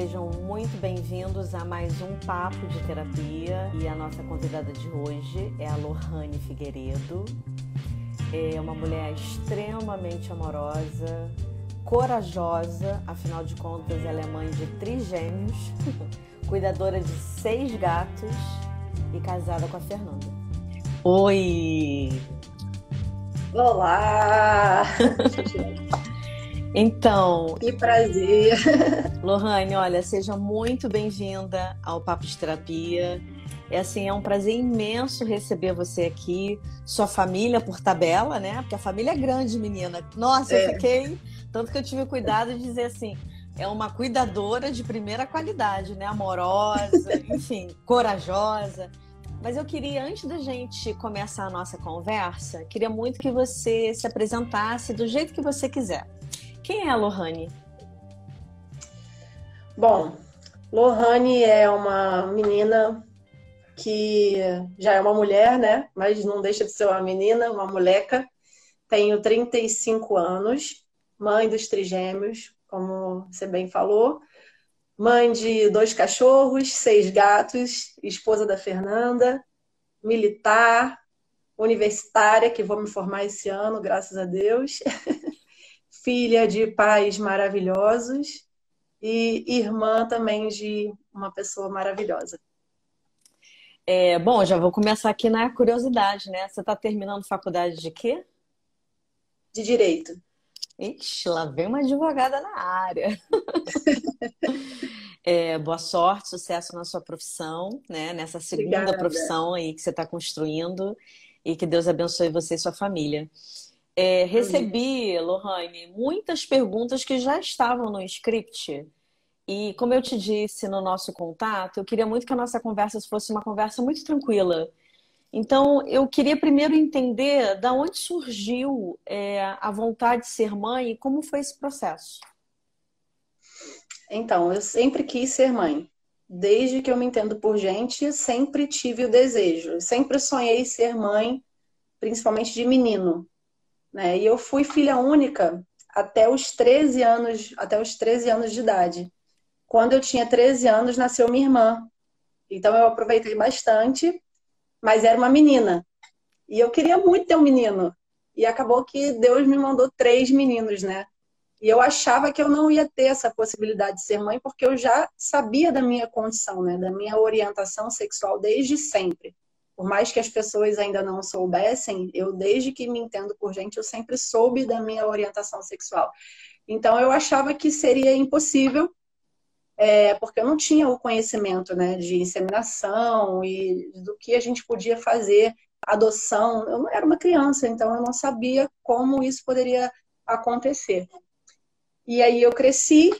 sejam muito bem-vindos a mais um Papo de Terapia. E a nossa convidada de hoje é a Lohane Figueiredo. É uma mulher extremamente amorosa, corajosa, afinal de contas, ela é mãe de trigêmeos, cuidadora de seis gatos e casada com a Fernanda. Oi! Olá! Então. Que prazer! Lohane, olha, seja muito bem-vinda ao Papo de Terapia. É assim, é um prazer imenso receber você aqui, sua família por tabela, né? Porque a família é grande, menina. Nossa, é. eu fiquei. Tanto que eu tive cuidado de dizer assim: é uma cuidadora de primeira qualidade, né? Amorosa, enfim, corajosa. Mas eu queria, antes da gente começar a nossa conversa, queria muito que você se apresentasse do jeito que você quiser. Quem é a Lohane? Bom, Lohane é uma menina que já é uma mulher, né? Mas não deixa de ser uma menina, uma moleca. Tenho 35 anos, mãe dos trigêmeos, como você bem falou. Mãe de dois cachorros, seis gatos, esposa da Fernanda, militar, universitária, que vou me formar esse ano, graças a Deus. filha de pais maravilhosos e irmã também de uma pessoa maravilhosa. É, bom, já vou começar aqui na curiosidade, né? Você está terminando faculdade de quê? De Direito. Ixi, lá vem uma advogada na área. é, boa sorte, sucesso na sua profissão, né? Nessa segunda Obrigada. profissão aí que você está construindo e que Deus abençoe você e sua família. É, recebi, Lohane, muitas perguntas que já estavam no script. E como eu te disse no nosso contato, eu queria muito que a nossa conversa fosse uma conversa muito tranquila. Então, eu queria primeiro entender da onde surgiu é, a vontade de ser mãe e como foi esse processo. Então, eu sempre quis ser mãe. Desde que eu me entendo por gente, sempre tive o desejo. Sempre sonhei ser mãe, principalmente de menino. Né? E eu fui filha única até os 13 anos, até os 13 anos de idade. Quando eu tinha 13 anos, nasceu minha irmã. Então eu aproveitei bastante, mas era uma menina. E eu queria muito ter um menino. E acabou que Deus me mandou três meninos, né? E eu achava que eu não ia ter essa possibilidade de ser mãe, porque eu já sabia da minha condição, né? Da minha orientação sexual desde sempre por mais que as pessoas ainda não soubessem, eu desde que me entendo por gente, eu sempre soube da minha orientação sexual. Então eu achava que seria impossível, é, porque eu não tinha o conhecimento né, de inseminação e do que a gente podia fazer, adoção. Eu não era uma criança, então eu não sabia como isso poderia acontecer. E aí eu cresci,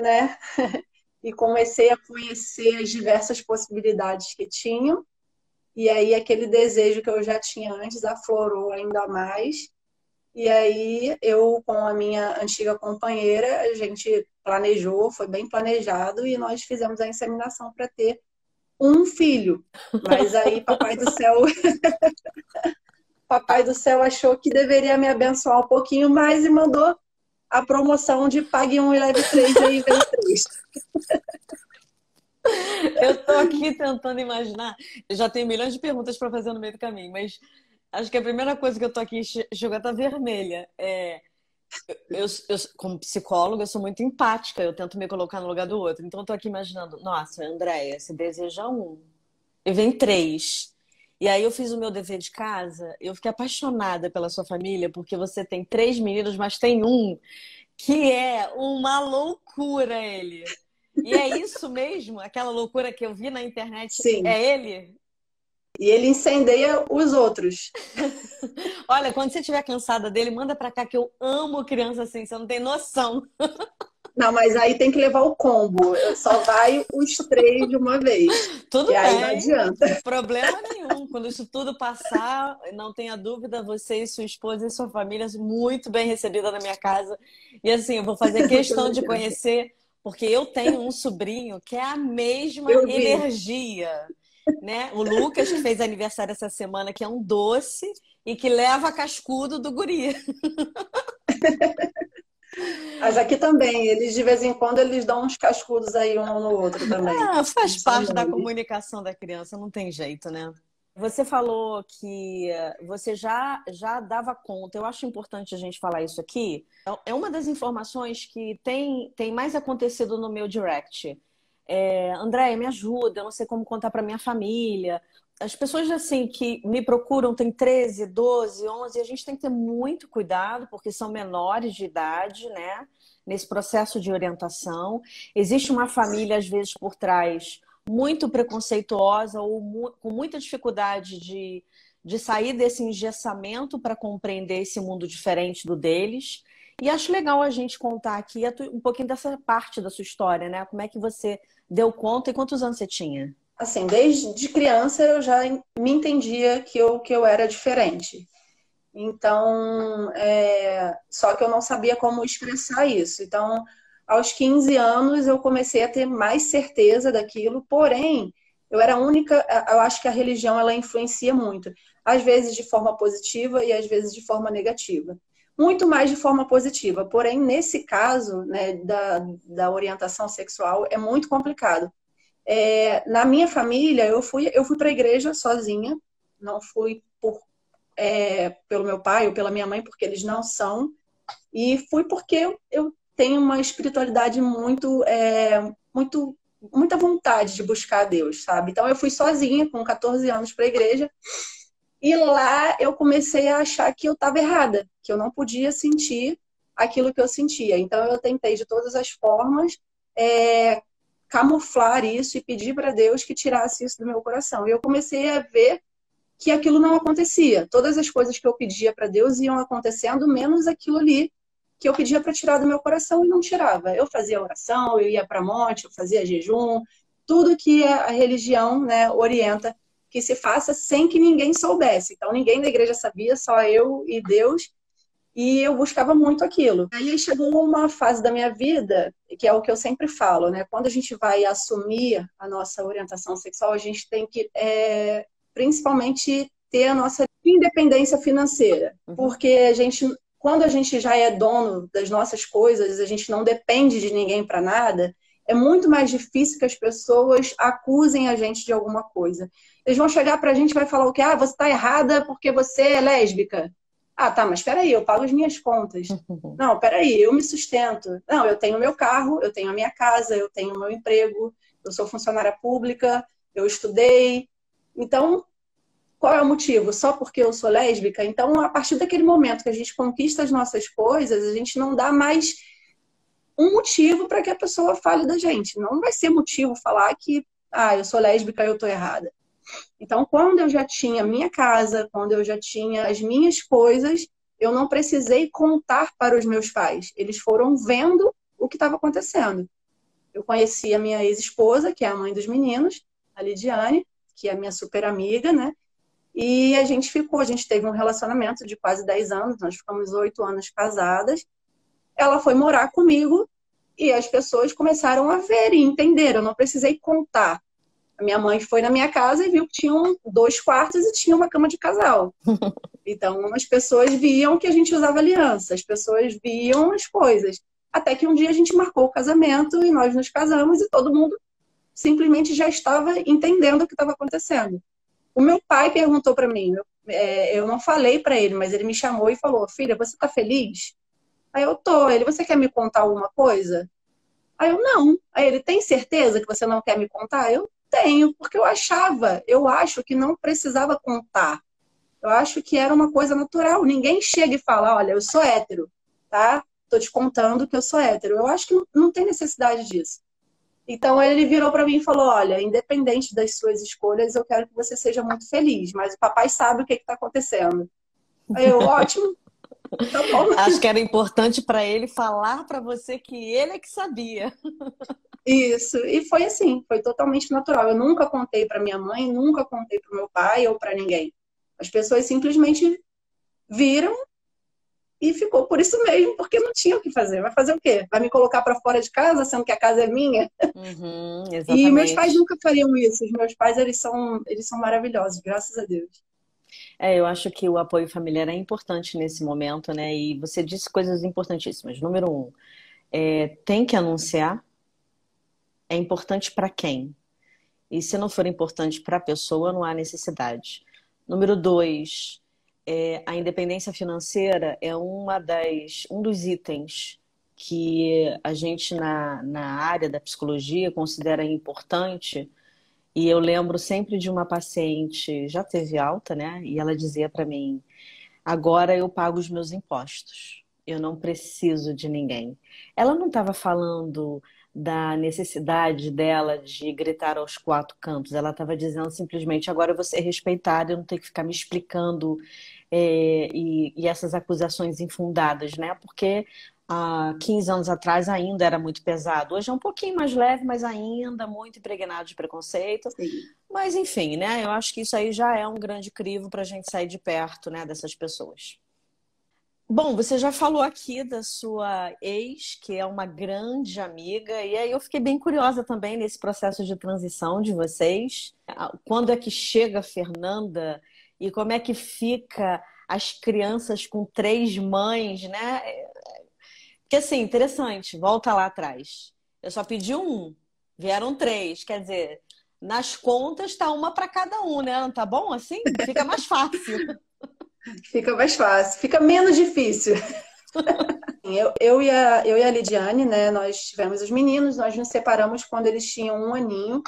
né? e comecei a conhecer as diversas possibilidades que tinham. E aí aquele desejo que eu já tinha antes aflorou ainda mais. E aí eu com a minha antiga companheira, a gente planejou, foi bem planejado e nós fizemos a inseminação para ter um filho. Mas aí papai do céu Papai do céu achou que deveria me abençoar um pouquinho mais e mandou a promoção de pague um e leve três aí vem três. Eu tô aqui tentando imaginar. Eu já tenho milhões de perguntas para fazer no meio do caminho, mas acho que a primeira coisa que eu tô aqui jogando tá vermelha. É, eu, eu, como psicóloga, eu sou muito empática, eu tento me colocar no lugar do outro. Então, eu tô aqui imaginando, nossa, Andréia, você deseja um, e vem três. E aí eu fiz o meu dever de casa, eu fiquei apaixonada pela sua família, porque você tem três meninos, mas tem um que é uma loucura ele. E é isso mesmo? Aquela loucura que eu vi na internet? Sim. É ele? E ele incendeia os outros. Olha, quando você estiver cansada dele, manda pra cá que eu amo criança assim, você não tem noção. Não, mas aí tem que levar o combo. Só vai os três de uma vez. Tudo bem. Aí não adianta. Problema nenhum. Quando isso tudo passar, não tenha dúvida, você e sua esposa e sua família muito bem recebida na minha casa. E assim, eu vou fazer questão de conhecer porque eu tenho um sobrinho que é a mesma energia. Né? O Lucas, que fez aniversário essa semana, que é um doce e que leva cascudo do guri. Mas aqui também, eles de vez em quando eles dão uns cascudos aí um no outro também. Ah, faz parte da comunicação da criança, não tem jeito, né? Você falou que você já, já dava conta. Eu acho importante a gente falar isso aqui. É uma das informações que tem, tem mais acontecido no meu direct. É, André, me ajuda, eu não sei como contar para minha família. As pessoas assim que me procuram têm 13, 12, 11, e a gente tem que ter muito cuidado, porque são menores de idade, né? Nesse processo de orientação. Existe uma família, às vezes, por trás muito preconceituosa ou mu com muita dificuldade de, de sair desse engessamento para compreender esse mundo diferente do deles. E acho legal a gente contar aqui um pouquinho dessa parte da sua história, né? Como é que você deu conta e quantos anos você tinha? Assim, desde criança eu já me entendia que eu, que eu era diferente. Então, é... só que eu não sabia como expressar isso. Então, aos 15 anos eu comecei a ter mais certeza daquilo, porém, eu era a única, eu acho que a religião ela influencia muito, às vezes de forma positiva e às vezes de forma negativa. Muito mais de forma positiva, porém, nesse caso né, da, da orientação sexual é muito complicado. É, na minha família, eu fui, eu fui para a igreja sozinha, não fui por, é, pelo meu pai ou pela minha mãe, porque eles não são, e fui porque eu, eu tem uma espiritualidade muito, é, muito, muita vontade de buscar a Deus, sabe? Então eu fui sozinha com 14 anos para a igreja e lá eu comecei a achar que eu estava errada, que eu não podia sentir aquilo que eu sentia. Então eu tentei de todas as formas é, camuflar isso e pedir para Deus que tirasse isso do meu coração. E eu comecei a ver que aquilo não acontecia. Todas as coisas que eu pedia para Deus iam acontecendo, menos aquilo ali que eu pedia para tirar do meu coração e não tirava. Eu fazia oração, eu ia para monte, eu fazia jejum, tudo que a religião né, orienta que se faça sem que ninguém soubesse. Então ninguém da igreja sabia, só eu e Deus. E eu buscava muito aquilo. Aí chegou uma fase da minha vida, que é o que eu sempre falo, né? Quando a gente vai assumir a nossa orientação sexual, a gente tem que, é, principalmente, ter a nossa independência financeira. Uhum. Porque a gente quando a gente já é dono das nossas coisas, a gente não depende de ninguém para nada, é muito mais difícil que as pessoas acusem a gente de alguma coisa. Eles vão chegar para a gente e vai falar o quê? Ah, você está errada porque você é lésbica. Ah, tá, mas peraí, eu pago as minhas contas. Não, peraí, eu me sustento. Não, eu tenho meu carro, eu tenho a minha casa, eu tenho o meu emprego, eu sou funcionária pública, eu estudei. Então, qual é o motivo? Só porque eu sou lésbica? Então, a partir daquele momento que a gente conquista as nossas coisas, a gente não dá mais um motivo para que a pessoa fale da gente. Não vai ser motivo falar que, ah, eu sou lésbica e eu tô errada. Então, quando eu já tinha minha casa, quando eu já tinha as minhas coisas, eu não precisei contar para os meus pais. Eles foram vendo o que estava acontecendo. Eu conheci a minha ex-esposa, que é a mãe dos meninos, a Lidiane, que é a minha super amiga, né? E a gente ficou, a gente teve um relacionamento de quase 10 anos, nós ficamos oito anos casadas. Ela foi morar comigo e as pessoas começaram a ver e entender. Eu não precisei contar. A minha mãe foi na minha casa e viu que tinham dois quartos e tinha uma cama de casal. Então as pessoas viam que a gente usava aliança, as pessoas viam as coisas. Até que um dia a gente marcou o casamento e nós nos casamos e todo mundo simplesmente já estava entendendo o que estava acontecendo. O meu pai perguntou para mim, eu, é, eu não falei para ele, mas ele me chamou e falou: Filha, você tá feliz? Aí eu tô. Ele, você quer me contar alguma coisa? Aí eu, não. Aí ele, tem certeza que você não quer me contar? Eu tenho, porque eu achava, eu acho que não precisava contar. Eu acho que era uma coisa natural. Ninguém chega e fala: Olha, eu sou hétero, tá? Tô te contando que eu sou hétero. Eu acho que não, não tem necessidade disso. Então ele virou para mim e falou: Olha, independente das suas escolhas, eu quero que você seja muito feliz, mas o papai sabe o que está acontecendo. Aí eu, ótimo. Tá bom. Acho que era importante para ele falar para você que ele é que sabia. Isso, e foi assim, foi totalmente natural. Eu nunca contei para minha mãe, nunca contei para meu pai ou para ninguém. As pessoas simplesmente viram e ficou por isso mesmo, porque não tinha o que fazer. Vai fazer o quê? Vai me colocar para fora de casa, sendo que a casa é minha? Uhum, e meus pais nunca fariam isso. Os meus pais, eles são, eles são maravilhosos, graças a Deus. É, eu acho que o apoio familiar é importante nesse momento, né? E você disse coisas importantíssimas. Número um, é, tem que anunciar. É importante para quem? E se não for importante para a pessoa, não há necessidade. Número dois, é, a independência financeira é uma das, um dos itens que a gente na, na área da psicologia considera importante. E eu lembro sempre de uma paciente, já teve alta, né? E ela dizia para mim: agora eu pago os meus impostos, eu não preciso de ninguém. Ela não estava falando da necessidade dela de gritar aos quatro cantos. Ela estava dizendo simplesmente: agora eu vou ser respeitada, eu não tenho que ficar me explicando é, e, e, essas acusações infundadas, né? Porque há 15 anos atrás ainda era muito pesado. Hoje é um pouquinho mais leve, mas ainda muito impregnado de preconceito. Sim. Mas enfim, né? Eu acho que isso aí já é um grande crivo para a gente sair de perto, né, dessas pessoas. Bom, você já falou aqui da sua ex, que é uma grande amiga, e aí eu fiquei bem curiosa também nesse processo de transição de vocês. Quando é que chega a Fernanda e como é que fica as crianças com três mães, né? Porque assim, interessante, volta lá atrás. Eu só pedi um, vieram três, quer dizer, nas contas tá uma para cada um, né? Tá bom assim? Fica mais fácil. Fica mais fácil, fica menos difícil. Eu, eu, e a, eu e a Lidiane, né, nós tivemos os meninos, nós nos separamos quando eles tinham um aninho.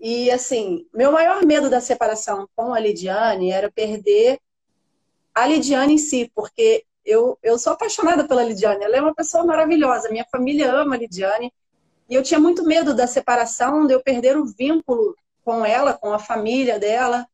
E, assim, meu maior medo da separação com a Lidiane era perder a Lidiane em si, porque eu, eu sou apaixonada pela Lidiane, ela é uma pessoa maravilhosa, minha família ama a Lidiane. E eu tinha muito medo da separação, de eu perder o vínculo com ela, com a família dela.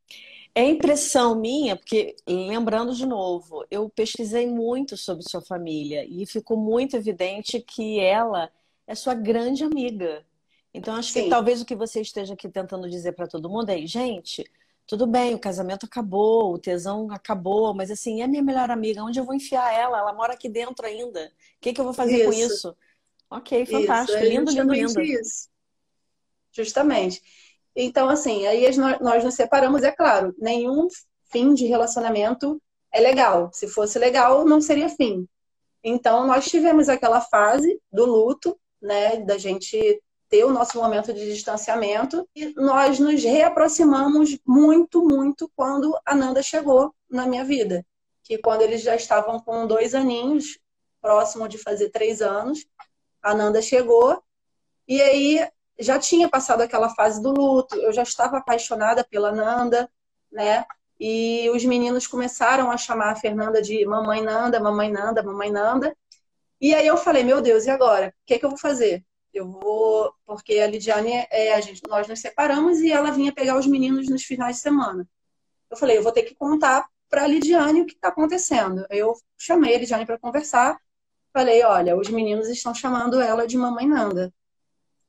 É impressão minha, porque lembrando de novo, eu pesquisei muito sobre sua família e ficou muito evidente que ela é sua grande amiga. Então acho Sim. que talvez o que você esteja aqui tentando dizer para todo mundo é, gente, tudo bem, o casamento acabou, o tesão acabou, mas assim, é minha melhor amiga, onde eu vou enfiar ela? Ela mora aqui dentro ainda. O que, que eu vou fazer isso. com isso? Ok, fantástico, isso. É lindo, lindo, lindo. Isso. Justamente. Então, assim, aí nós nos separamos, é claro, nenhum fim de relacionamento é legal. Se fosse legal, não seria fim. Então, nós tivemos aquela fase do luto, né, da gente ter o nosso momento de distanciamento e nós nos reaproximamos muito, muito quando a Nanda chegou na minha vida. Que quando eles já estavam com dois aninhos, próximo de fazer três anos, a Nanda chegou e aí já tinha passado aquela fase do luto, eu já estava apaixonada pela Nanda, né? E os meninos começaram a chamar a Fernanda de mamãe Nanda, mamãe Nanda, mamãe Nanda. E aí eu falei, meu Deus, e agora? O que, é que eu vou fazer? Eu vou, porque a Lidiane, é, a gente, nós nos separamos e ela vinha pegar os meninos nos finais de semana. Eu falei, eu vou ter que contar para a Lidiane o que está acontecendo. Eu chamei a Lidiane para conversar. Falei, olha, os meninos estão chamando ela de mamãe Nanda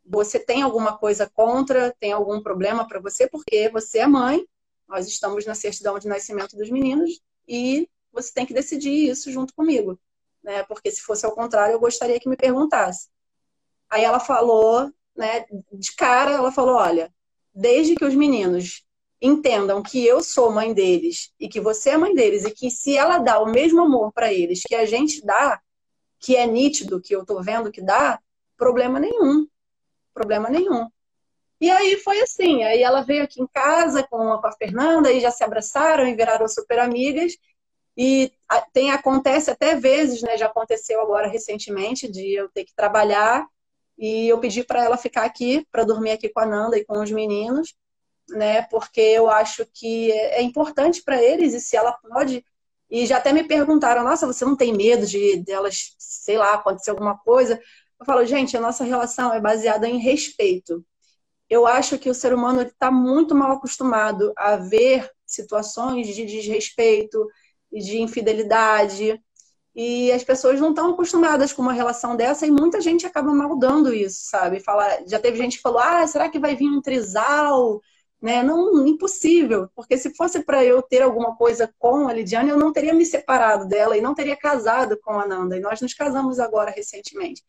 você tem alguma coisa contra, tem algum problema para você, porque você é mãe, nós estamos na certidão de nascimento dos meninos e você tem que decidir isso junto comigo, né? Porque se fosse ao contrário, eu gostaria que me perguntasse. Aí ela falou, né, de cara, ela falou, olha, desde que os meninos entendam que eu sou mãe deles e que você é mãe deles e que se ela dá o mesmo amor para eles que a gente dá, que é nítido, que eu tô vendo que dá, problema nenhum problema nenhum. E aí foi assim, aí ela veio aqui em casa com com a Fernanda e já se abraçaram e viraram super amigas. E tem acontece até vezes, né, já aconteceu agora recentemente de eu ter que trabalhar e eu pedi para ela ficar aqui para dormir aqui com a Nanda e com os meninos, né? Porque eu acho que é, é importante para eles e se ela pode e já até me perguntaram, nossa, você não tem medo de delas, sei lá, acontecer alguma coisa? Eu falo, gente, a nossa relação é baseada em respeito. Eu acho que o ser humano está muito mal acostumado a ver situações de desrespeito de infidelidade. E as pessoas não estão acostumadas com uma relação dessa e muita gente acaba maldando isso, sabe? Fala, já teve gente que falou: ah, será que vai vir um trisal? Né? Não, impossível, porque se fosse para eu ter alguma coisa com a Lidiane, eu não teria me separado dela e não teria casado com a Nanda. E nós nos casamos agora recentemente.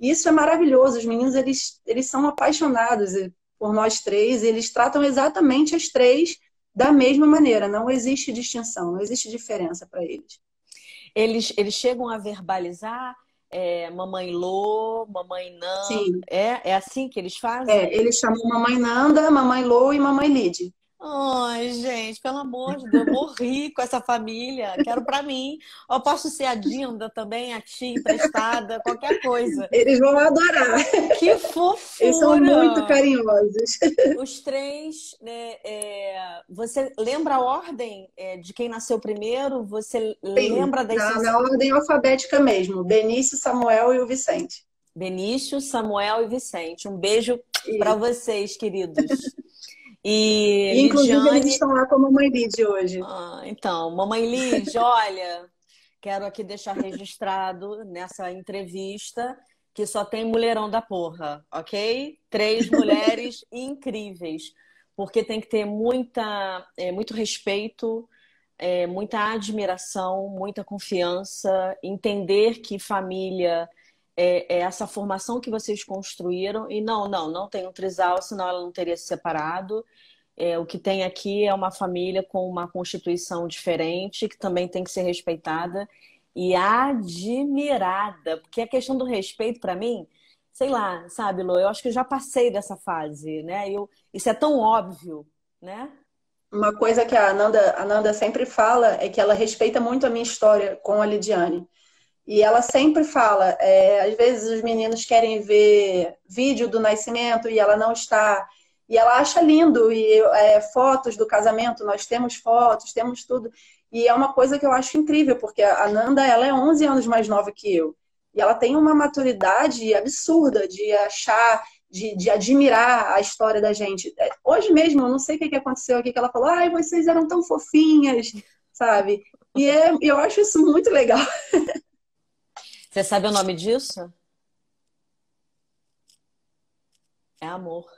E isso é maravilhoso. Os meninos, eles, eles são apaixonados por nós três. Eles tratam exatamente as três da mesma maneira, não existe distinção, não existe diferença para eles. Eles, eles chegam a verbalizar é, mamãe Lô, mamãe Nanda. Sim. É, é assim que eles fazem? É, eles chamam mamãe Nanda, mamãe Lô e mamãe Lid. Ai, gente, pelo amor de Deus, eu morri com essa família. Quero para mim. Eu posso ser a Dinda também, a tia emprestada, qualquer coisa. Eles vão adorar. Que fofura! Eles são muito carinhosos. Os três, né, é... você lembra a ordem é, de quem nasceu primeiro? Você Sim, lembra das na, na ordem alfabética mesmo. Benício, Samuel e o Vicente. Benício, Samuel e Vicente. Um beijo para vocês, queridos. E, e inclusive Lidiane... eles estão lá com a Mamãe Lid hoje. Ah, então, Mamãe Lid, olha, quero aqui deixar registrado nessa entrevista que só tem mulherão da porra, ok? Três mulheres incríveis, porque tem que ter muita, é, muito respeito, é, muita admiração, muita confiança, entender que família é, é, essa formação que vocês construíram. E não, não, não tem um trisal, senão ela não teria se separado. É, o que tem aqui é uma família com uma constituição diferente, que também tem que ser respeitada e admirada. Porque a questão do respeito, para mim, sei lá, sabe, Lô, eu acho que eu já passei dessa fase, né? Eu, isso é tão óbvio, né? Uma coisa que a Ananda, a Nanda sempre fala é que ela respeita muito a minha história com a Lidiane. E ela sempre fala, é, às vezes os meninos querem ver vídeo do nascimento e ela não está. E ela acha lindo, e é, fotos do casamento, nós temos fotos, temos tudo. E é uma coisa que eu acho incrível, porque a Nanda ela é 11 anos mais nova que eu. E ela tem uma maturidade absurda de achar, de, de admirar a história da gente. É, hoje mesmo, eu não sei o que aconteceu aqui, que ela falou, ai, vocês eram tão fofinhas, sabe? E é, eu acho isso muito legal. Você sabe o nome disso? É amor.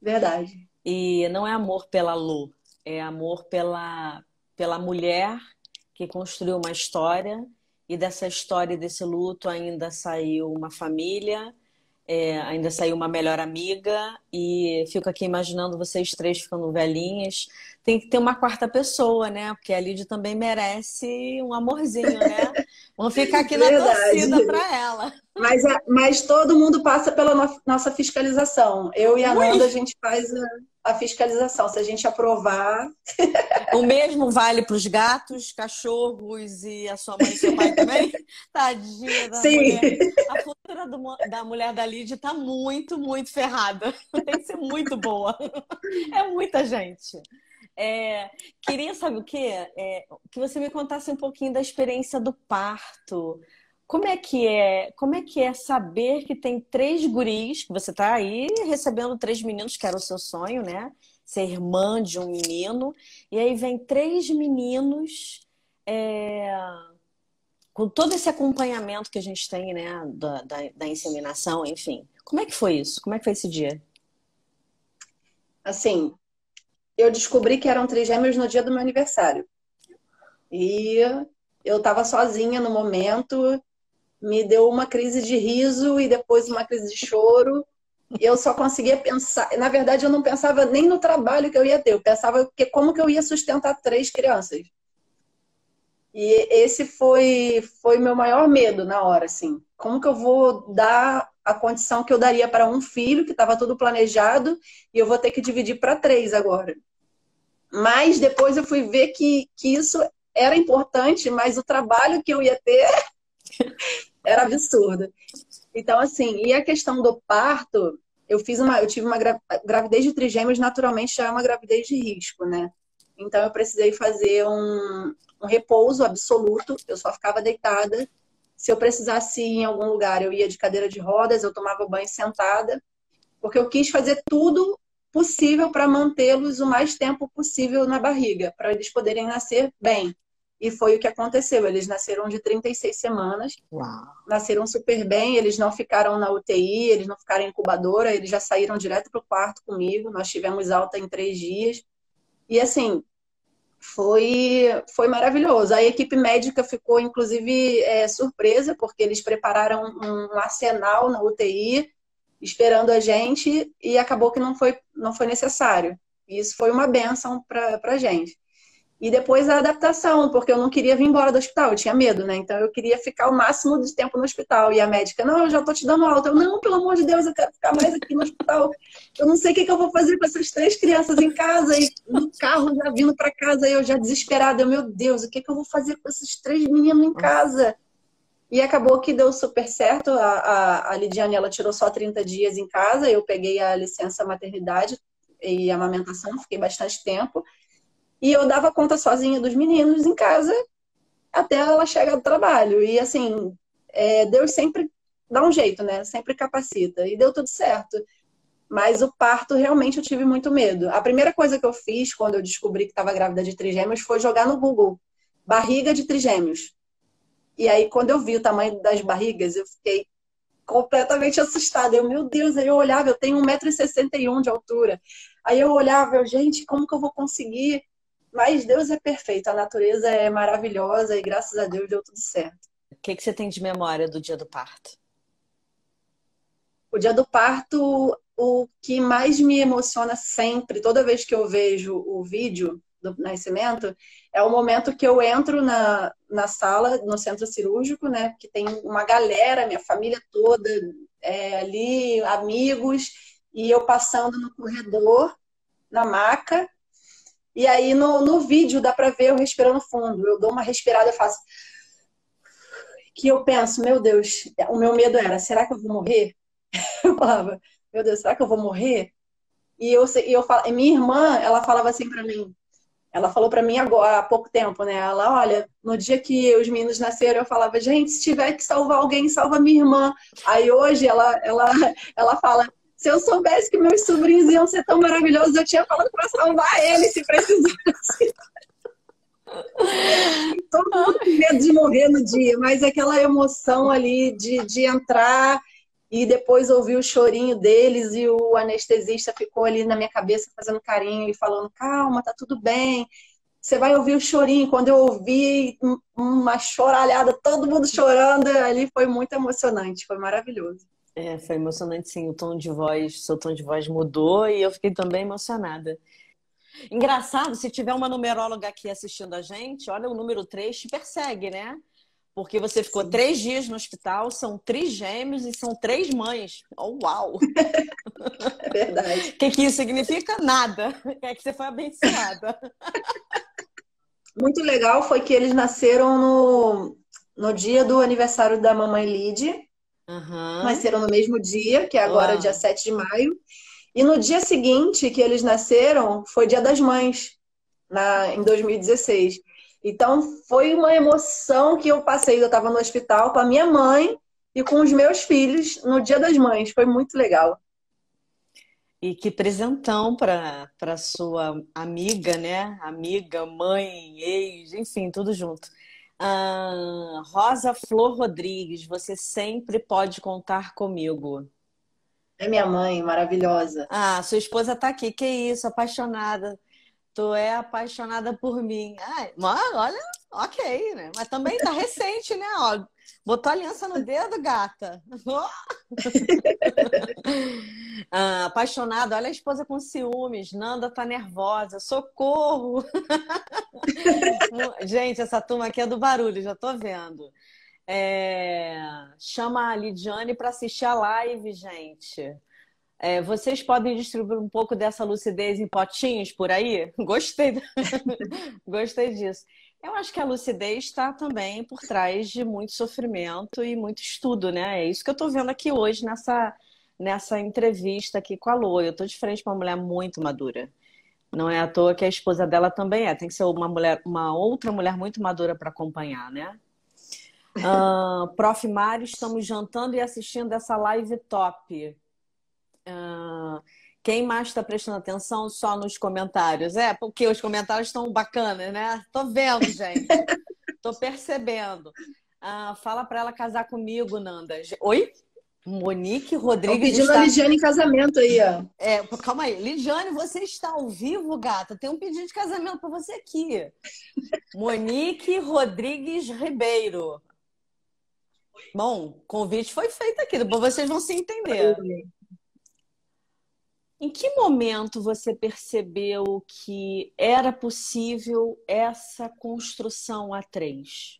Verdade. E não é amor pela Lu, é amor pela, pela mulher que construiu uma história e dessa história e desse luto ainda saiu uma família, é, ainda saiu uma melhor amiga e fico aqui imaginando vocês três ficando velhinhas. Tem que ter uma quarta pessoa, né? Porque a Lidia também merece um amorzinho, né? Vamos ficar aqui na torcida para ela. Mas, mas todo mundo passa pela no, nossa fiscalização. Eu e a Nanda, a gente faz a, a, fiscalização. Se a gente aprovar. O mesmo vale para os gatos, cachorros e a sua mãe e seu pai também? Tadinha da Sim. mulher. A futura do, da mulher da Lídia está muito, muito ferrada. Tem que ser muito boa. É muita gente. É, queria saber o quê? É, que você me contasse um pouquinho da experiência do parto. Como é que é? Como é que é saber que tem três guris, que você está aí recebendo três meninos, que era o seu sonho, né? Ser irmã de um menino, e aí vem três meninos é, com todo esse acompanhamento que a gente tem, né? Da, da, da inseminação, enfim. Como é que foi isso? Como é que foi esse dia? Assim, eu descobri que eram trigêmeos no dia do meu aniversário. E eu estava sozinha no momento, me deu uma crise de riso e depois uma crise de choro. E eu só conseguia pensar. Na verdade, eu não pensava nem no trabalho que eu ia ter, eu pensava que como que eu ia sustentar três crianças. E esse foi foi meu maior medo na hora, assim. Como que eu vou dar a condição que eu daria para um filho que estava tudo planejado e eu vou ter que dividir para três agora? Mas depois eu fui ver que, que isso era importante, mas o trabalho que eu ia ter era absurdo. Então, assim, e a questão do parto, eu fiz uma, eu tive uma gravidez de trigêmeos, naturalmente já é uma gravidez de risco, né? Então eu precisei fazer um, um repouso absoluto, eu só ficava deitada. Se eu precisasse ir em algum lugar, eu ia de cadeira de rodas, eu tomava banho sentada, porque eu quis fazer tudo possível para mantê-los o mais tempo possível na barriga, para eles poderem nascer bem. E foi o que aconteceu. Eles nasceram de 36 semanas. Uau. Nasceram super bem, eles não ficaram na UTI, eles não ficaram em incubadora, eles já saíram direto para o quarto comigo. Nós tivemos alta em três dias. E assim, foi, foi maravilhoso. A equipe médica ficou, inclusive, é, surpresa, porque eles prepararam um arsenal na UTI esperando a gente e acabou que não foi, não foi necessário. E isso foi uma benção para a gente. E depois a adaptação, porque eu não queria vir embora do hospital, eu tinha medo, né? Então eu queria ficar o máximo de tempo no hospital. E a médica, não, eu já tô te dando alta. Eu, não, pelo amor de Deus, eu quero ficar mais aqui no hospital. Eu não sei o que, que eu vou fazer com essas três crianças em casa e no carro já vindo para casa, eu já desesperada. Eu, meu Deus, o que, que eu vou fazer com esses três meninos em casa? E acabou que deu super certo. A, a, a Lidiane, ela tirou só 30 dias em casa. Eu peguei a licença maternidade e amamentação, fiquei bastante tempo. E eu dava conta sozinha dos meninos em casa até ela chegar do trabalho. E assim, é, Deus sempre dá um jeito, né? Sempre capacita. E deu tudo certo. Mas o parto, realmente, eu tive muito medo. A primeira coisa que eu fiz quando eu descobri que estava grávida de trigêmeos foi jogar no Google barriga de trigêmeos. E aí, quando eu vi o tamanho das barrigas, eu fiquei completamente assustada. Eu, meu Deus, aí eu olhava, eu tenho 1,61m de altura. Aí eu olhava, eu, gente, como que eu vou conseguir mas Deus é perfeito, a natureza é maravilhosa e graças a Deus deu tudo certo. O que, que você tem de memória do dia do parto? O dia do parto, o que mais me emociona sempre, toda vez que eu vejo o vídeo do nascimento, é o momento que eu entro na, na sala, no centro cirúrgico, né? Que tem uma galera, minha família toda é, ali, amigos, e eu passando no corredor, na maca, e aí no, no vídeo dá pra ver eu respirando fundo. Eu dou uma respirada, eu faço. Que eu penso, meu Deus, o meu medo era, será que eu vou morrer? Eu falava, meu Deus, será que eu vou morrer? E eu, e eu falo, minha irmã, ela falava assim para mim, ela falou para mim agora, há pouco tempo, né? Ela, olha, no dia que os meninos nasceram, eu falava, gente, se tiver que salvar alguém, salva minha irmã. Aí hoje ela, ela, ela fala, se eu soubesse que meus sobrinhos iam ser tão maravilhosos, eu tinha falado para salvar eles se precisasse. Todo mundo com medo de morrer no dia, mas aquela emoção ali de, de entrar e depois ouvir o chorinho deles e o anestesista ficou ali na minha cabeça fazendo carinho e falando: calma, tá tudo bem. Você vai ouvir o chorinho. Quando eu ouvi uma choralhada, todo mundo chorando, ali foi muito emocionante, foi maravilhoso. É, foi emocionante sim, o tom de voz, seu tom de voz mudou e eu fiquei também emocionada. Engraçado, se tiver uma numeróloga aqui assistindo a gente, olha, o número 3 te persegue, né? Porque você ficou sim. três dias no hospital, são três gêmeos e são três mães. Oh, uau! É verdade. O que, que isso significa? Nada. É que você foi abençoada. Muito legal foi que eles nasceram no, no dia do aniversário da mamãe Lid. Uhum. Nasceram no mesmo dia, que é agora Uau. dia 7 de maio. E no dia seguinte que eles nasceram, foi Dia das Mães, na, em 2016. Então foi uma emoção que eu passei. Eu estava no hospital com a minha mãe e com os meus filhos no Dia das Mães. Foi muito legal. E que presentão para sua amiga, né? Amiga, mãe, ex, enfim, tudo junto. Ah, Rosa Flor Rodrigues, você sempre pode contar comigo. É minha mãe, maravilhosa. Ah, sua esposa tá aqui. Que isso, apaixonada. Tu é apaixonada por mim. Ai, olha, ok, né? Mas também tá recente, né? Ó, botou aliança no dedo, gata. ah, apaixonada, olha a esposa com ciúmes. Nanda tá nervosa. Socorro! Gente, essa turma aqui é do barulho, já tô vendo. É... Chama a Lidiane para assistir a live, gente. É, vocês podem distribuir um pouco dessa lucidez em potinhos por aí? Gostei, gostei disso. Eu acho que a lucidez está também por trás de muito sofrimento e muito estudo, né? É isso que eu estou vendo aqui hoje nessa, nessa entrevista aqui com a Lô. Eu estou de frente com uma mulher muito madura. Não é à toa que a esposa dela também é. Tem que ser uma mulher, uma outra mulher muito madura para acompanhar, né? Uh, Prof. Mário, estamos jantando e assistindo essa live top. Uh, quem mais está prestando atenção só nos comentários? É, porque os comentários estão bacanas, né? Tô vendo, gente. Tô percebendo. Uh, fala para ela casar comigo, Nanda. Oi? Monique Rodrigues. Pedindo está... a Lidiane em casamento aí, ó. É, calma aí. Lidiane, você está ao vivo, gata? Tem um pedido de casamento para você aqui. Monique Rodrigues Ribeiro. Bom, convite foi feito aqui, depois vocês vão se entender. Em que momento você percebeu que era possível essa construção a três?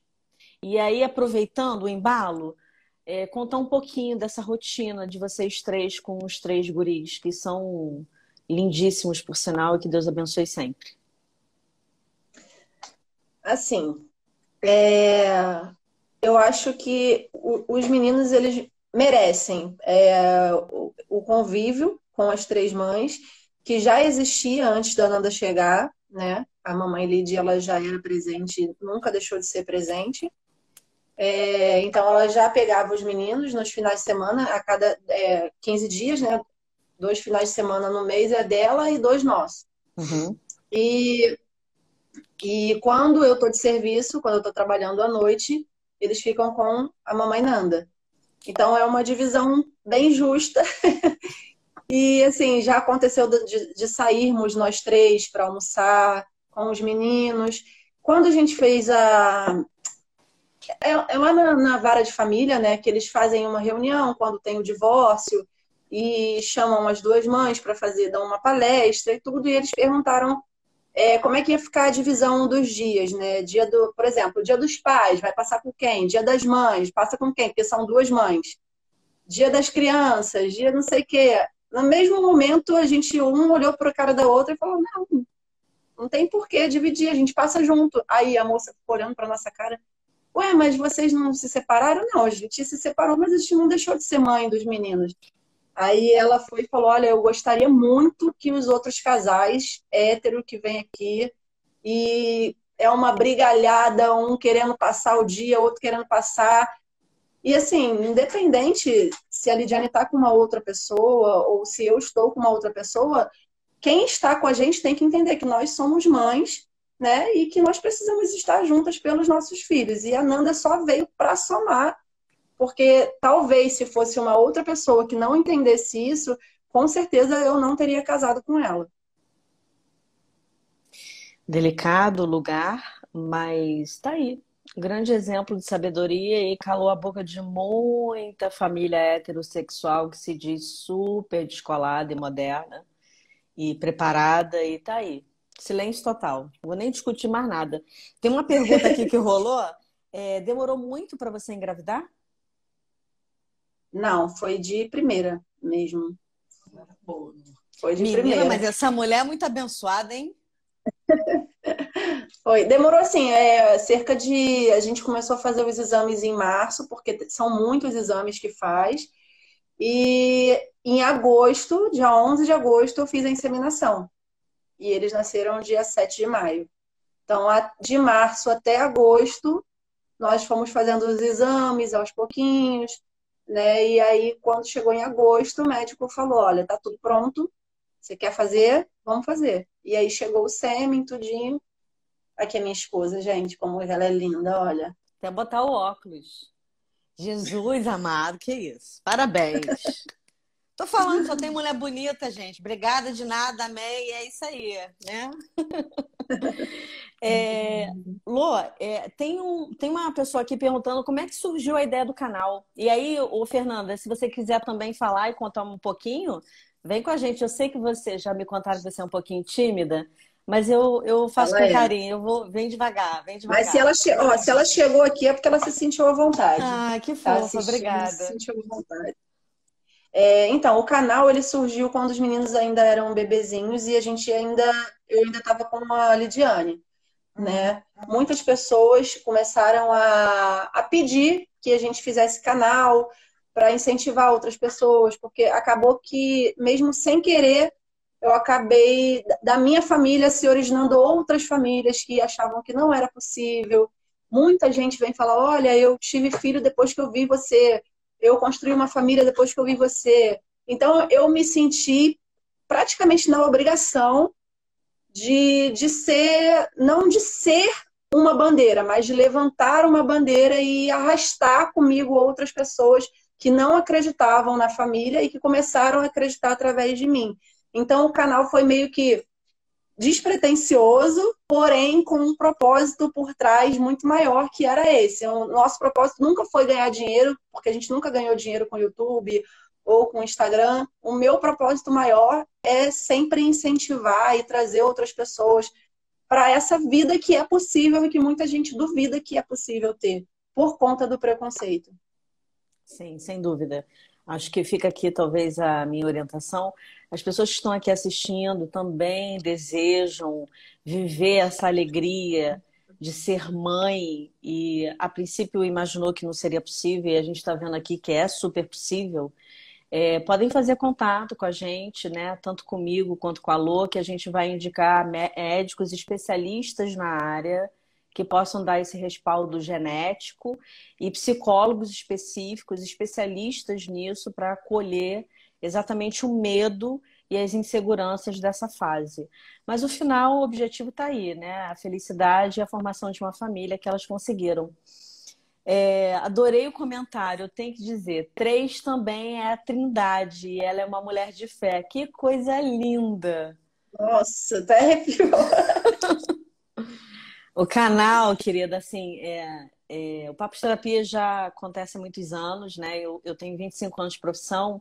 E aí, aproveitando o embalo, é, contar um pouquinho dessa rotina de vocês três com os três guris, que são lindíssimos, por sinal, e que Deus abençoe sempre. Assim, é... eu acho que os meninos, eles merecem é, o convívio com as três mães, que já existia antes da Nanda chegar, né? A mamãe Lidia, ela já era presente, nunca deixou de ser presente. É, então, ela já pegava os meninos nos finais de semana, a cada é, 15 dias, né? Dois finais de semana no mês é dela e dois nossos. Uhum. E, e quando eu tô de serviço, quando eu tô trabalhando à noite, eles ficam com a mamãe Nanda. Então, é uma divisão bem justa. e, assim, já aconteceu de, de sairmos nós três para almoçar com os meninos. Quando a gente fez a. É, é lá na, na, vara de família, né? Que eles fazem uma reunião quando tem o divórcio e chamam as duas mães para fazer, dar uma palestra e tudo. E eles perguntaram é, como é que ia ficar a divisão dos dias, né? Dia do, por exemplo, dia dos pais, vai passar com quem? Dia das mães, passa com quem? Porque são duas mães. Dia das crianças, dia não sei o quê. No mesmo momento, a gente, um olhou para a cara da outra e falou: não, não tem porquê dividir, a gente passa junto. Aí a moça ficou olhando para nossa cara: ué, mas vocês não se separaram? Não, a gente se separou, mas a gente não deixou de ser mãe dos meninos. Aí ela foi e falou: Olha, eu gostaria muito que os outros casais hétero que vêm aqui e é uma brigalhada, um querendo passar o dia, outro querendo passar. E assim, independente se a Lidiane está com uma outra pessoa ou se eu estou com uma outra pessoa, quem está com a gente tem que entender que nós somos mães, né? E que nós precisamos estar juntas pelos nossos filhos. E a Nanda só veio para somar, porque talvez se fosse uma outra pessoa que não entendesse isso, com certeza eu não teria casado com ela. Delicado lugar, mas tá aí grande exemplo de sabedoria e calou a boca de muita família heterossexual que se diz super descolada e moderna e preparada e tá aí. Silêncio total. Não vou nem discutir mais nada. Tem uma pergunta aqui que rolou. É, demorou muito para você engravidar? Não, foi de primeira mesmo. Foi de Menina, primeira. mas essa mulher é muito abençoada, hein? Demorou assim, é, cerca de. A gente começou a fazer os exames em março, porque são muitos exames que faz. E em agosto, dia 11 de agosto, eu fiz a inseminação. E eles nasceram dia 7 de maio. Então, de março até agosto, nós fomos fazendo os exames aos pouquinhos, né? E aí, quando chegou em agosto, o médico falou: olha, tá tudo pronto, você quer fazer? Vamos fazer. E aí chegou o sêmen, tudinho. Aqui é minha esposa, gente, como ela é linda, olha. Até botar o óculos. Jesus amado, que isso. Parabéns. Tô falando, só tem mulher bonita, gente. Obrigada de nada, amei. É isso aí, né? é, Lô, é, tem, um, tem uma pessoa aqui perguntando como é que surgiu a ideia do canal. E aí, o Fernanda, se você quiser também falar e contar um pouquinho, vem com a gente. Eu sei que você já me contaram que você é um pouquinho tímida, mas eu, eu faço ela com é. carinho, eu vou, vem devagar, vem devagar. Mas se ela, che... Ó, se ela chegou aqui é porque ela se sentiu à vontade. Ah, que tá fofa, obrigada. Se sentiu à vontade. É, então, o canal ele surgiu quando os meninos ainda eram bebezinhos e a gente ainda, eu ainda estava com a Lidiane, né? Muitas pessoas começaram a, a pedir que a gente fizesse canal para incentivar outras pessoas, porque acabou que, mesmo sem querer, eu acabei da minha família se originando outras famílias que achavam que não era possível. Muita gente vem falar: olha, eu tive filho depois que eu vi você, eu construí uma família depois que eu vi você. Então eu me senti praticamente na obrigação de, de ser, não de ser uma bandeira, mas de levantar uma bandeira e arrastar comigo outras pessoas que não acreditavam na família e que começaram a acreditar através de mim. Então o canal foi meio que despretensioso, porém com um propósito por trás muito maior, que era esse. O nosso propósito nunca foi ganhar dinheiro, porque a gente nunca ganhou dinheiro com o YouTube ou com o Instagram, o meu propósito maior é sempre incentivar e trazer outras pessoas para essa vida que é possível e que muita gente duvida que é possível ter por conta do preconceito. Sim, sem dúvida. Acho que fica aqui talvez a minha orientação. As pessoas que estão aqui assistindo também desejam viver essa alegria de ser mãe e a princípio imaginou que não seria possível e a gente está vendo aqui que é super possível. É, podem fazer contato com a gente, né? Tanto comigo quanto com a Lô, que a gente vai indicar médicos especialistas na área que possam dar esse respaldo genético e psicólogos específicos, especialistas nisso, para acolher exatamente o medo e as inseguranças dessa fase. Mas o final, o objetivo está aí, né? A felicidade e a formação de uma família que elas conseguiram. É, adorei o comentário, eu tenho que dizer. Três também é a Trindade, e ela é uma mulher de fé. Que coisa linda! Nossa, até arrepiou. o canal, querida, assim, é, é, o Papo de Terapia já acontece há muitos anos, né? Eu, eu tenho 25 anos de profissão,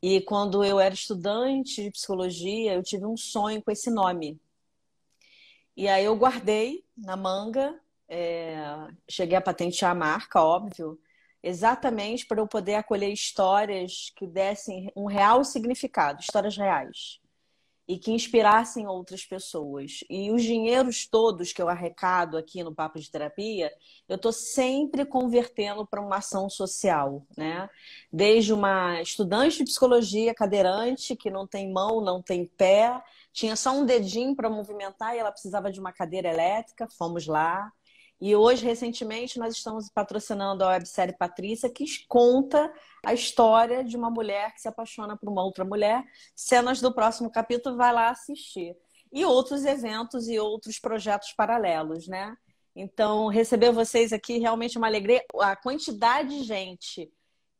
e quando eu era estudante de psicologia, eu tive um sonho com esse nome. E aí eu guardei na manga é, cheguei a patentear a marca, óbvio, exatamente para eu poder acolher histórias que dessem um real significado, histórias reais, e que inspirassem outras pessoas. E os dinheiros todos que eu arrecado aqui no Papo de Terapia, eu estou sempre convertendo para uma ação social, né? Desde uma estudante de psicologia cadeirante, que não tem mão, não tem pé, tinha só um dedinho para movimentar e ela precisava de uma cadeira elétrica, fomos lá e hoje, recentemente, nós estamos patrocinando a websérie Patrícia, que conta a história de uma mulher que se apaixona por uma outra mulher. Cenas do próximo capítulo, vai lá assistir. E outros eventos e outros projetos paralelos, né? Então, receber vocês aqui realmente é uma alegria. A quantidade de gente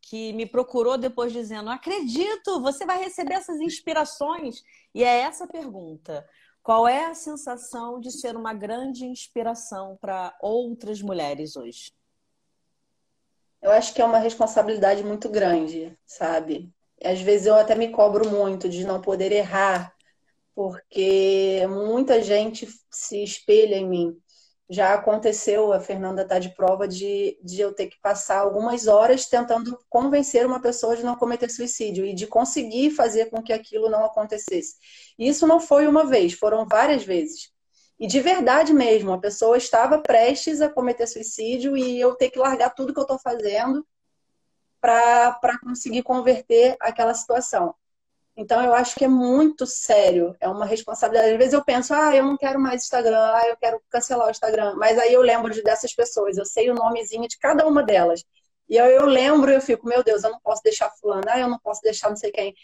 que me procurou depois dizendo: acredito, você vai receber essas inspirações. E é essa pergunta. Qual é a sensação de ser uma grande inspiração para outras mulheres hoje? Eu acho que é uma responsabilidade muito grande, sabe? Às vezes eu até me cobro muito de não poder errar, porque muita gente se espelha em mim já aconteceu, a Fernanda está de prova de, de eu ter que passar algumas horas tentando convencer uma pessoa de não cometer suicídio e de conseguir fazer com que aquilo não acontecesse. Isso não foi uma vez, foram várias vezes. E de verdade mesmo, a pessoa estava prestes a cometer suicídio e eu ter que largar tudo que eu estou fazendo para conseguir converter aquela situação. Então, eu acho que é muito sério, é uma responsabilidade. Às vezes eu penso, ah, eu não quero mais Instagram, ah, eu quero cancelar o Instagram. Mas aí eu lembro de dessas pessoas, eu sei o nomezinho de cada uma delas. E aí eu lembro e eu fico, meu Deus, eu não posso deixar fulano, ah, eu não posso deixar não sei quem.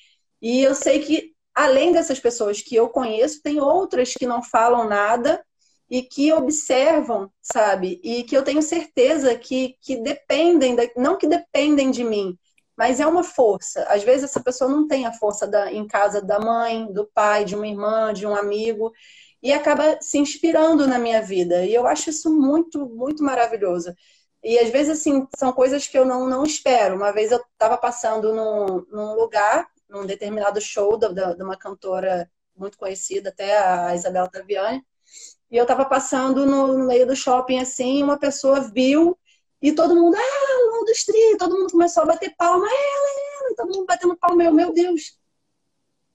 E eu sei que, além dessas pessoas que eu conheço, tem outras que não falam nada e que observam, sabe? E que eu tenho certeza que, que dependem, da, não que dependem de mim, mas é uma força. Às vezes essa pessoa não tem a força da, em casa da mãe, do pai, de uma irmã, de um amigo, e acaba se inspirando na minha vida. E eu acho isso muito, muito maravilhoso. E às vezes, assim, são coisas que eu não, não espero. Uma vez eu estava passando num, num, lugar, num determinado show de, de uma cantora muito conhecida, até a Isabela Taviani, e eu estava passando no, no meio do shopping, assim, uma pessoa viu e todo mundo, ah, Lua do Street, todo mundo começou a bater palma, ela, ela, e todo mundo batendo palma, eu, meu Deus.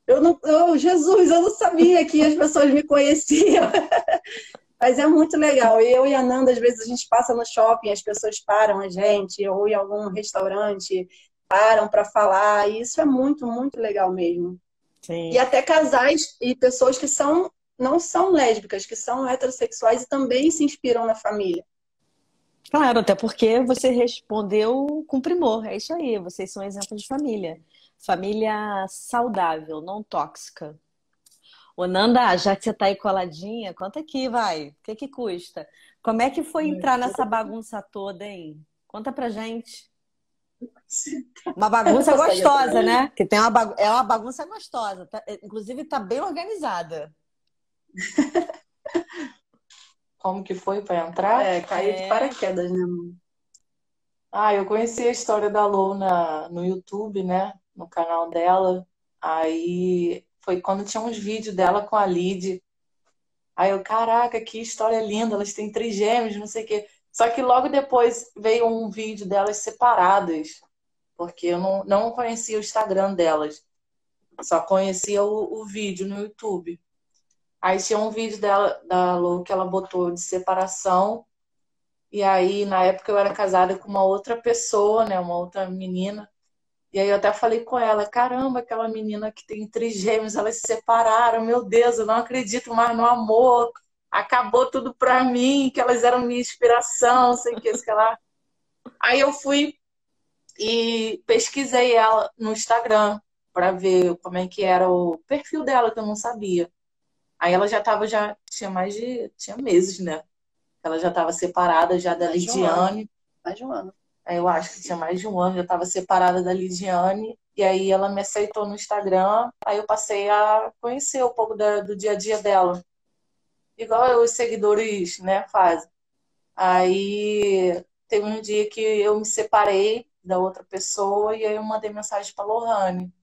Eu não, eu, Jesus, eu não sabia que as pessoas me conheciam. Mas é muito legal. Eu e a Nanda, às vezes, a gente passa no shopping, as pessoas param a gente, ou em algum restaurante, param para falar. E isso é muito, muito legal mesmo. Sim. E até casais e pessoas que são não são lésbicas, que são heterossexuais e também se inspiram na família. Claro, até porque você respondeu com primor. É isso aí, vocês são exemplo de família. Família saudável, não tóxica. Ô, Nanda, já que você tá aí coladinha, conta aqui, vai. O que que custa? Como é que foi entrar nessa bagunça toda, hein? Conta pra gente. Uma bagunça gostosa, né? Que tem uma é uma bagunça gostosa. Tá... Inclusive, tá bem organizada. Como que foi para entrar? É, caiu é... de paraquedas, né? Ah, eu conheci a história da Lou no YouTube, né? no canal dela. Aí foi quando tinha uns vídeos dela com a Lid. Aí eu, caraca, que história linda, elas têm três gêmeos, não sei o quê. Só que logo depois veio um vídeo delas separadas, porque eu não, não conhecia o Instagram delas. Só conhecia o, o vídeo no YouTube. Aí tinha um vídeo dela, da Lu que ela botou de separação. E aí, na época, eu era casada com uma outra pessoa, né? Uma outra menina. E aí eu até falei com ela, caramba, aquela menina que tem três gêmeos, elas se separaram, meu Deus, eu não acredito mais no amor. Acabou tudo pra mim, que elas eram minha inspiração, sei que, sei lá. Aí eu fui e pesquisei ela no Instagram para ver como é que era o perfil dela, que eu não sabia. Aí ela já tava, já tinha mais de. tinha meses, né? Ela já estava separada já da mais Lidiane. Um mais de um ano. Aí eu acho que tinha mais de um ano, já estava separada da Lidiane. E aí ela me aceitou no Instagram. Aí eu passei a conhecer um pouco da, do dia a dia dela. Igual os seguidores, né, fazem. Aí teve um dia que eu me separei da outra pessoa e aí eu mandei mensagem para Lohane.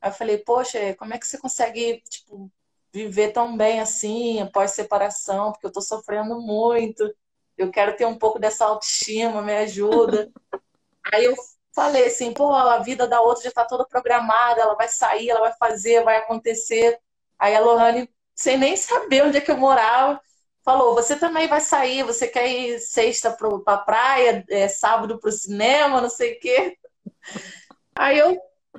Aí eu falei, poxa, como é que você consegue, tipo, viver tão bem assim, após separação, porque eu tô sofrendo muito. Eu quero ter um pouco dessa autoestima, me ajuda. Aí eu falei assim, pô, a vida da outra já tá toda programada, ela vai sair, ela vai fazer, vai acontecer. Aí a Lohane, sem nem saber onde é que eu morava, falou: Você também vai sair, você quer ir sexta pro, pra praia, é, sábado pro cinema, não sei o quê. Aí eu,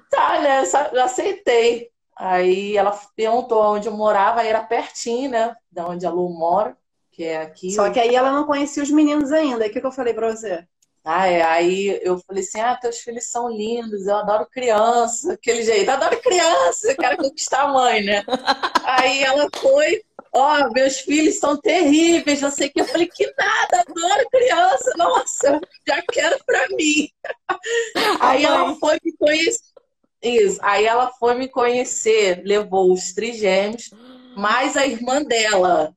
tá, né, aceitei. Aí ela perguntou onde eu morava, aí era pertinho, né? Da onde a Lu mora, que é aqui. Só que aí ela não conhecia os meninos ainda. O que, que eu falei pra você? Ah, é. Aí eu falei assim: ah, teus filhos são lindos, eu adoro criança, aquele jeito, adoro criança, eu quero conquistar a mãe, né? aí ela foi, ó, oh, meus filhos são terríveis, não sei o que. Eu falei, que nada, adoro criança, nossa, já quero pra mim. Aí ela foi me conhecer. Isso. Aí ela foi me conhecer, levou os trigêmeos, mais a irmã dela.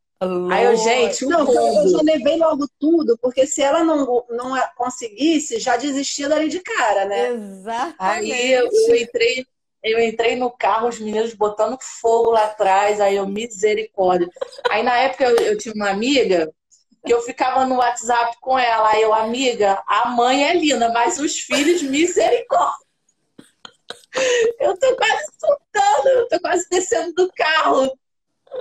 Aí eu, gente, não, eu já levei logo tudo, porque se ela não, não conseguisse, já desistia dali de cara, né? Exatamente. Aí eu, eu entrei, eu entrei no carro, os meninos botando fogo lá atrás, aí eu, misericórdia. Aí na época eu, eu tinha uma amiga que eu ficava no WhatsApp com ela, aí eu, amiga, a mãe é linda, mas os filhos, misericórdia. Eu tô quase soltando, eu tô quase descendo do carro.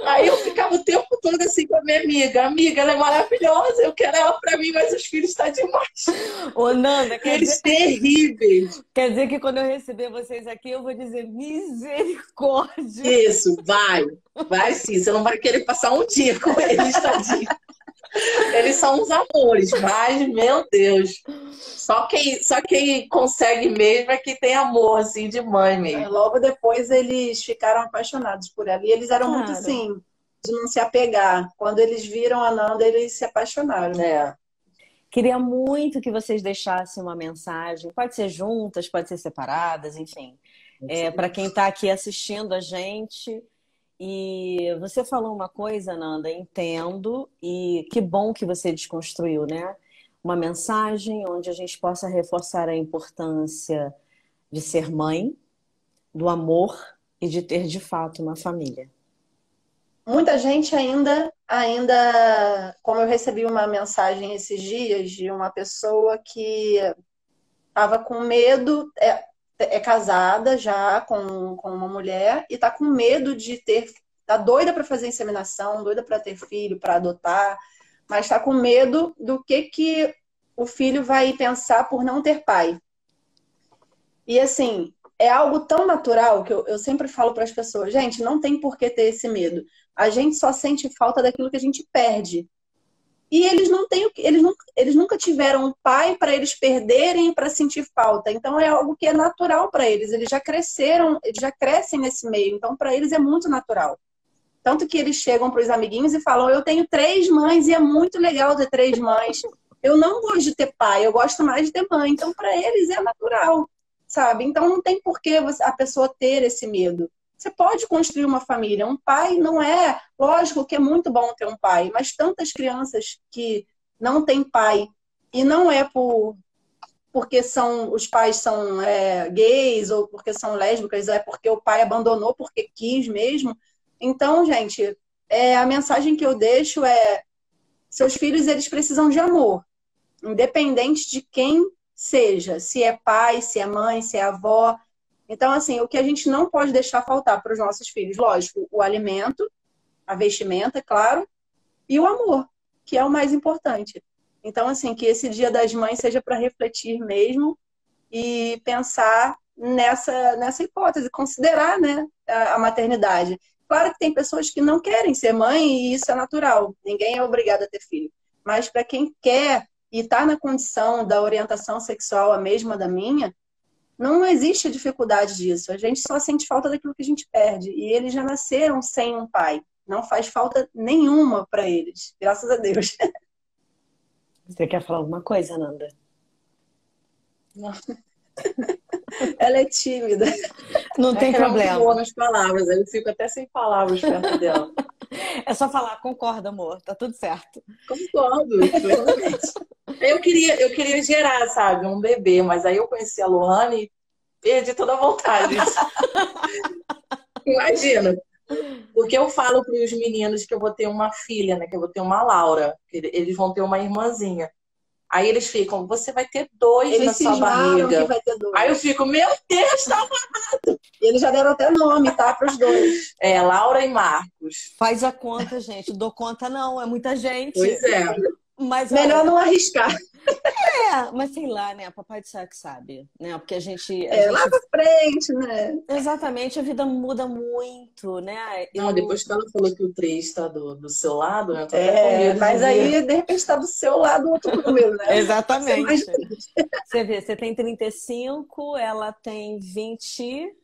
Aí eu ficava o tempo todo assim com a minha amiga. Amiga, ela é maravilhosa, eu quero ela pra mim, mas os filhos estão tá demais. Ô, Nanda, quer Eles dizer... terríveis. Quer dizer que quando eu receber vocês aqui, eu vou dizer misericórdia. Isso, vai. Vai sim. Você não vai querer passar um dia com eles, tadinho. Eles são uns amores, mas, meu Deus. Só quem, só quem consegue mesmo é que tem amor, assim, de mãe mesmo. É, logo depois eles ficaram apaixonados por ela. E eles eram claro. muito assim, de não se apegar. Quando eles viram a Nanda, eles se apaixonaram. É. Queria muito que vocês deixassem uma mensagem. Pode ser juntas, pode ser separadas, enfim. É, Para quem está aqui assistindo a gente e você falou uma coisa, Nanda, entendo, e que bom que você desconstruiu, né? Uma mensagem onde a gente possa reforçar a importância de ser mãe, do amor e de ter de fato uma família. Muita gente ainda, ainda, como eu recebi uma mensagem esses dias de uma pessoa que estava com medo, é, é casada já com, com uma mulher e tá com medo de ter, tá doida para fazer inseminação, doida para ter filho, para adotar, mas tá com medo do que que o filho vai pensar por não ter pai. E assim, é algo tão natural que eu, eu sempre falo para as pessoas, gente, não tem por que ter esse medo. A gente só sente falta daquilo que a gente perde. E eles não têm, eles nunca, eles nunca tiveram um pai para eles perderem para sentir falta. Então é algo que é natural para eles. Eles já cresceram, eles já crescem nesse meio. Então para eles é muito natural. Tanto que eles chegam para os amiguinhos e falam: "Eu tenho três mães e é muito legal ter três mães. Eu não gosto de ter pai, eu gosto mais de ter mãe". Então para eles é natural, sabe? Então não tem por que a pessoa ter esse medo. Você pode construir uma família. Um pai não é. Lógico que é muito bom ter um pai, mas tantas crianças que não têm pai e não é por porque são os pais são é, gays ou porque são lésbicas, é porque o pai abandonou porque quis mesmo. Então, gente, é, a mensagem que eu deixo é: seus filhos eles precisam de amor, independente de quem seja, se é pai, se é mãe, se é avó. Então, assim, o que a gente não pode deixar faltar para os nossos filhos, lógico, o alimento, a vestimenta, claro, e o amor, que é o mais importante. Então, assim, que esse Dia das Mães seja para refletir mesmo e pensar nessa, nessa hipótese, considerar né, a, a maternidade. Claro que tem pessoas que não querem ser mãe e isso é natural, ninguém é obrigado a ter filho. Mas para quem quer e está na condição da orientação sexual a mesma da minha, não existe dificuldade disso. A gente só sente falta daquilo que a gente perde. E eles já nasceram sem um pai. Não faz falta nenhuma para eles, graças a Deus. Você quer falar alguma coisa, Nanda? Não. Ela é tímida. Não tem é problema. Ela boa nas palavras, eu fico até sem palavras perto dela. É só falar, concorda, amor, tá tudo certo. Concordo, eu queria, eu queria gerar, sabe, um bebê, mas aí eu conheci a Lohane e perdi toda a vontade. Imagina. Porque eu falo para os meninos que eu vou ter uma filha, né? Que eu vou ter uma Laura. Eles vão ter uma irmãzinha. Aí eles ficam, você vai ter dois Eles na sua barriga. Aí eu fico, meu Deus, tá amarrado. E eles já deram até nome, tá? Para os dois. É, Laura e Marcos. Faz a conta, gente. Dou conta, não. É muita gente. Pois é. Mas, Melhor não arriscar. É, mas sei lá, né? A papai do céu que sabe, né? Porque a gente. A é, gente... lá pra frente, né? Exatamente, a vida muda muito, né? Eu... Não, depois que ela falou que o 3 está do, do seu lado, né? É, mas aí, de repente, está do seu lado outro número, né? Exatamente. Você vê, você tem 35, ela tem 20.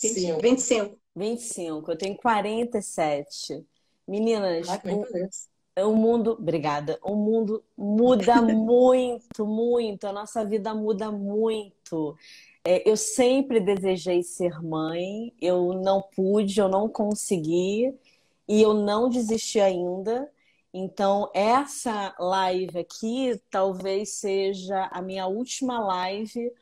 25. 25. 25. Eu tenho 47. Meninas, Ah, o. o mundo, obrigada. O mundo muda muito, muito. A nossa vida muda muito. É, eu sempre desejei ser mãe, eu não pude, eu não consegui e eu não desisti ainda. Então, essa live aqui talvez seja a minha última live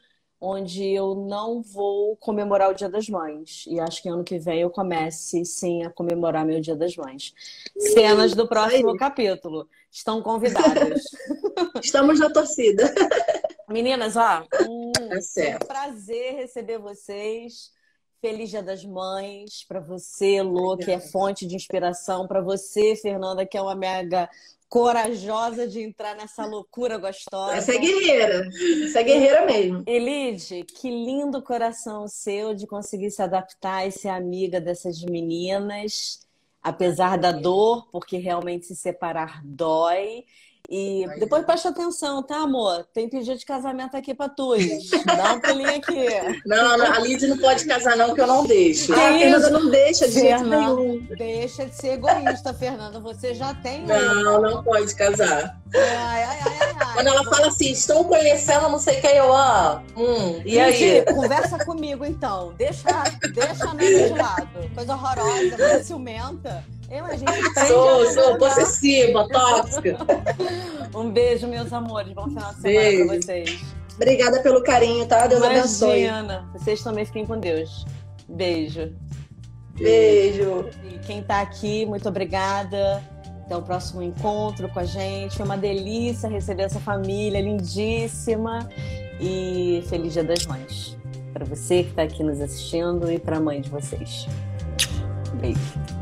onde eu não vou comemorar o Dia das Mães. E acho que ano que vem eu comece sim a comemorar meu Dia das Mães. Cenas do próximo capítulo. Estão convidadas. Estamos na torcida. Meninas, ó, um, certo. um prazer receber vocês. Feliz Dia das Mães para você, Lô, que é fonte de inspiração, para você, Fernanda, que é uma mega corajosa de entrar nessa loucura gostosa. Essa é guerreira. Essa é guerreira mesmo. Elide, que lindo coração seu de conseguir se adaptar e ser amiga dessas meninas, apesar da dor, porque realmente se separar dói. E Ai, depois presta atenção, tá, amor? Tem pedido de casamento aqui pra tu. Dá um pulinho aqui. Não, não, a Lidy não pode casar, não, que eu não deixo. Que a Fernanda não deixa de jeito Fernanda, nenhum. deixa de ser egoísta, Fernanda. Você já tem. Não, não pode casar. Ai, ai, ai, ai. Quando ela fala assim, estou conhecendo não sei quem eu amo. Hum, e aí? Conversa comigo então. Deixa, deixa a Nanda de lado. Coisa horrorosa, coisa ciumenta. Eu, a gente prende Sou, sou Nanda. possessiva, tóxica. Um beijo, meus amores. Bom final de semana Beijo. pra vocês. Obrigada pelo carinho, tá? Deus abençoe. Imagina. Vocês também fiquem com Deus. Beijo. Beijo. E quem tá aqui, muito obrigada. Até o próximo encontro com a gente. Foi uma delícia receber essa família lindíssima. E feliz Dia das Mães. Para você que está aqui nos assistindo e para a mãe de vocês. Beijo.